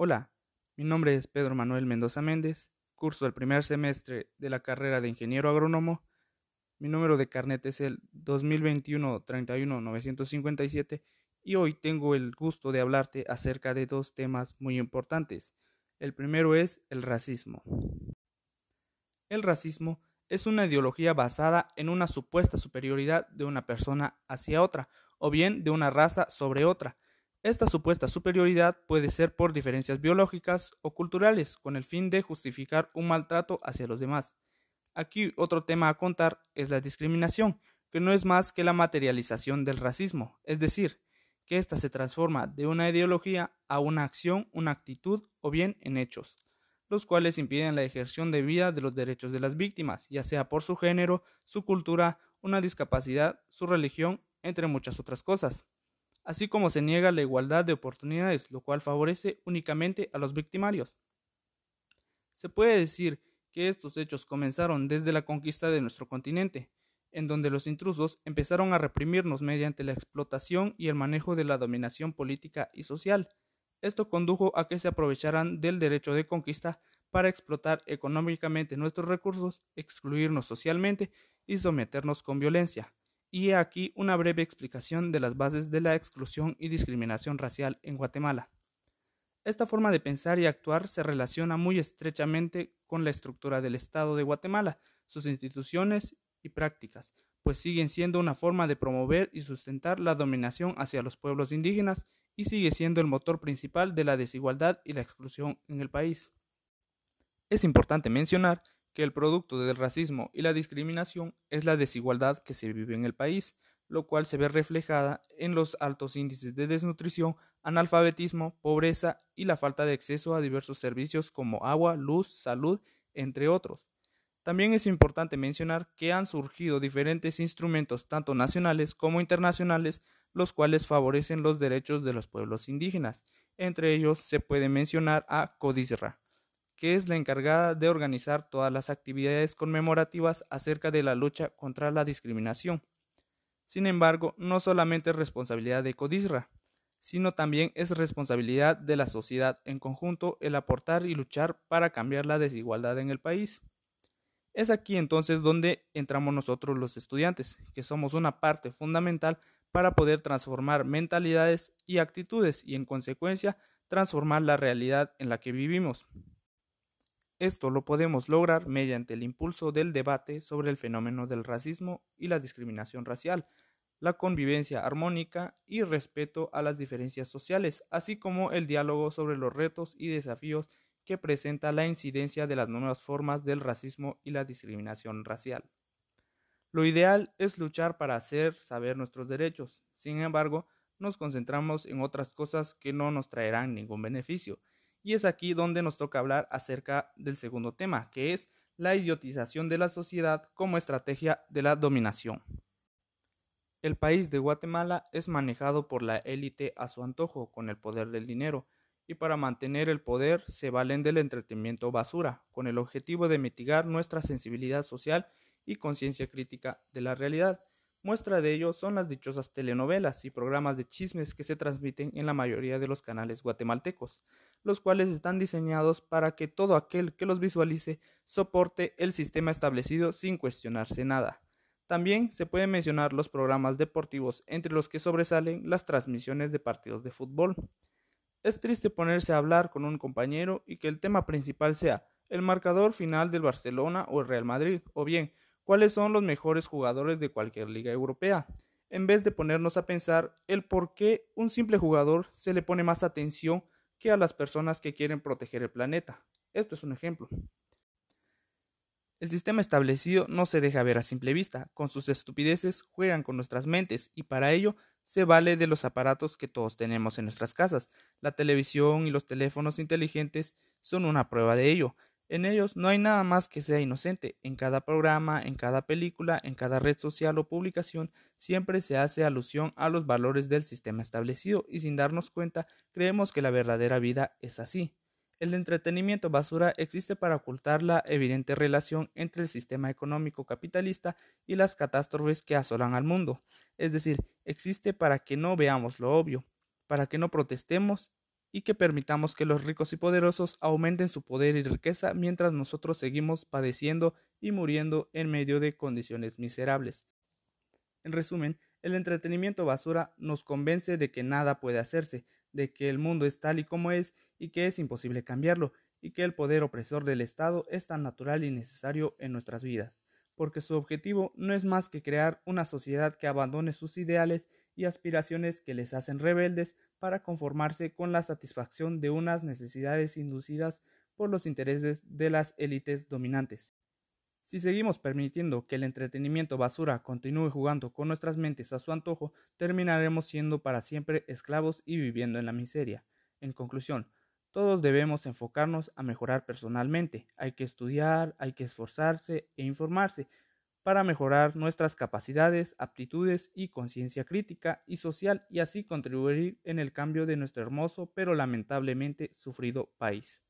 Hola, mi nombre es Pedro Manuel Mendoza Méndez, curso el primer semestre de la carrera de ingeniero agrónomo. Mi número de carnet es el 2021-31-957 y hoy tengo el gusto de hablarte acerca de dos temas muy importantes. El primero es el racismo. El racismo es una ideología basada en una supuesta superioridad de una persona hacia otra, o bien de una raza sobre otra, esta supuesta superioridad puede ser por diferencias biológicas o culturales, con el fin de justificar un maltrato hacia los demás. Aquí otro tema a contar es la discriminación, que no es más que la materialización del racismo, es decir, que ésta se transforma de una ideología a una acción, una actitud o bien en hechos, los cuales impiden la ejerción de vida de los derechos de las víctimas, ya sea por su género, su cultura, una discapacidad, su religión, entre muchas otras cosas así como se niega la igualdad de oportunidades, lo cual favorece únicamente a los victimarios. Se puede decir que estos hechos comenzaron desde la conquista de nuestro continente, en donde los intrusos empezaron a reprimirnos mediante la explotación y el manejo de la dominación política y social. Esto condujo a que se aprovecharan del derecho de conquista para explotar económicamente nuestros recursos, excluirnos socialmente y someternos con violencia, y aquí una breve explicación de las bases de la exclusión y discriminación racial en Guatemala. Esta forma de pensar y actuar se relaciona muy estrechamente con la estructura del Estado de Guatemala, sus instituciones y prácticas, pues siguen siendo una forma de promover y sustentar la dominación hacia los pueblos indígenas y sigue siendo el motor principal de la desigualdad y la exclusión en el país. Es importante mencionar que el producto del racismo y la discriminación es la desigualdad que se vive en el país, lo cual se ve reflejada en los altos índices de desnutrición, analfabetismo, pobreza y la falta de acceso a diversos servicios como agua, luz, salud, entre otros. También es importante mencionar que han surgido diferentes instrumentos tanto nacionales como internacionales los cuales favorecen los derechos de los pueblos indígenas. Entre ellos se puede mencionar a CODISRA, que es la encargada de organizar todas las actividades conmemorativas acerca de la lucha contra la discriminación. Sin embargo, no solamente es responsabilidad de CODISRA, sino también es responsabilidad de la sociedad en conjunto el aportar y luchar para cambiar la desigualdad en el país. Es aquí entonces donde entramos nosotros los estudiantes, que somos una parte fundamental para poder transformar mentalidades y actitudes y en consecuencia transformar la realidad en la que vivimos. Esto lo podemos lograr mediante el impulso del debate sobre el fenómeno del racismo y la discriminación racial, la convivencia armónica y respeto a las diferencias sociales, así como el diálogo sobre los retos y desafíos que presenta la incidencia de las nuevas formas del racismo y la discriminación racial. Lo ideal es luchar para hacer saber nuestros derechos, sin embargo, nos concentramos en otras cosas que no nos traerán ningún beneficio, y es aquí donde nos toca hablar acerca del segundo tema, que es la idiotización de la sociedad como estrategia de la dominación. El país de Guatemala es manejado por la élite a su antojo con el poder del dinero, y para mantener el poder se valen del entretenimiento basura, con el objetivo de mitigar nuestra sensibilidad social y conciencia crítica de la realidad. Muestra de ello son las dichosas telenovelas y programas de chismes que se transmiten en la mayoría de los canales guatemaltecos, los cuales están diseñados para que todo aquel que los visualice soporte el sistema establecido sin cuestionarse nada. También se pueden mencionar los programas deportivos, entre los que sobresalen las transmisiones de partidos de fútbol. Es triste ponerse a hablar con un compañero y que el tema principal sea el marcador final del Barcelona o el Real Madrid, o bien cuáles son los mejores jugadores de cualquier liga europea, en vez de ponernos a pensar el por qué un simple jugador se le pone más atención que a las personas que quieren proteger el planeta. Esto es un ejemplo. El sistema establecido no se deja ver a simple vista, con sus estupideces juegan con nuestras mentes y para ello se vale de los aparatos que todos tenemos en nuestras casas. La televisión y los teléfonos inteligentes son una prueba de ello. En ellos no hay nada más que sea inocente. En cada programa, en cada película, en cada red social o publicación, siempre se hace alusión a los valores del sistema establecido y sin darnos cuenta creemos que la verdadera vida es así. El entretenimiento basura existe para ocultar la evidente relación entre el sistema económico capitalista y las catástrofes que asolan al mundo. Es decir, existe para que no veamos lo obvio, para que no protestemos y que permitamos que los ricos y poderosos aumenten su poder y riqueza mientras nosotros seguimos padeciendo y muriendo en medio de condiciones miserables. En resumen, el entretenimiento basura nos convence de que nada puede hacerse, de que el mundo es tal y como es y que es imposible cambiarlo, y que el poder opresor del Estado es tan natural y necesario en nuestras vidas, porque su objetivo no es más que crear una sociedad que abandone sus ideales y aspiraciones que les hacen rebeldes para conformarse con la satisfacción de unas necesidades inducidas por los intereses de las élites dominantes. Si seguimos permitiendo que el entretenimiento basura continúe jugando con nuestras mentes a su antojo, terminaremos siendo para siempre esclavos y viviendo en la miseria. En conclusión, todos debemos enfocarnos a mejorar personalmente. Hay que estudiar, hay que esforzarse e informarse, para mejorar nuestras capacidades, aptitudes y conciencia crítica y social y así contribuir en el cambio de nuestro hermoso pero lamentablemente sufrido país.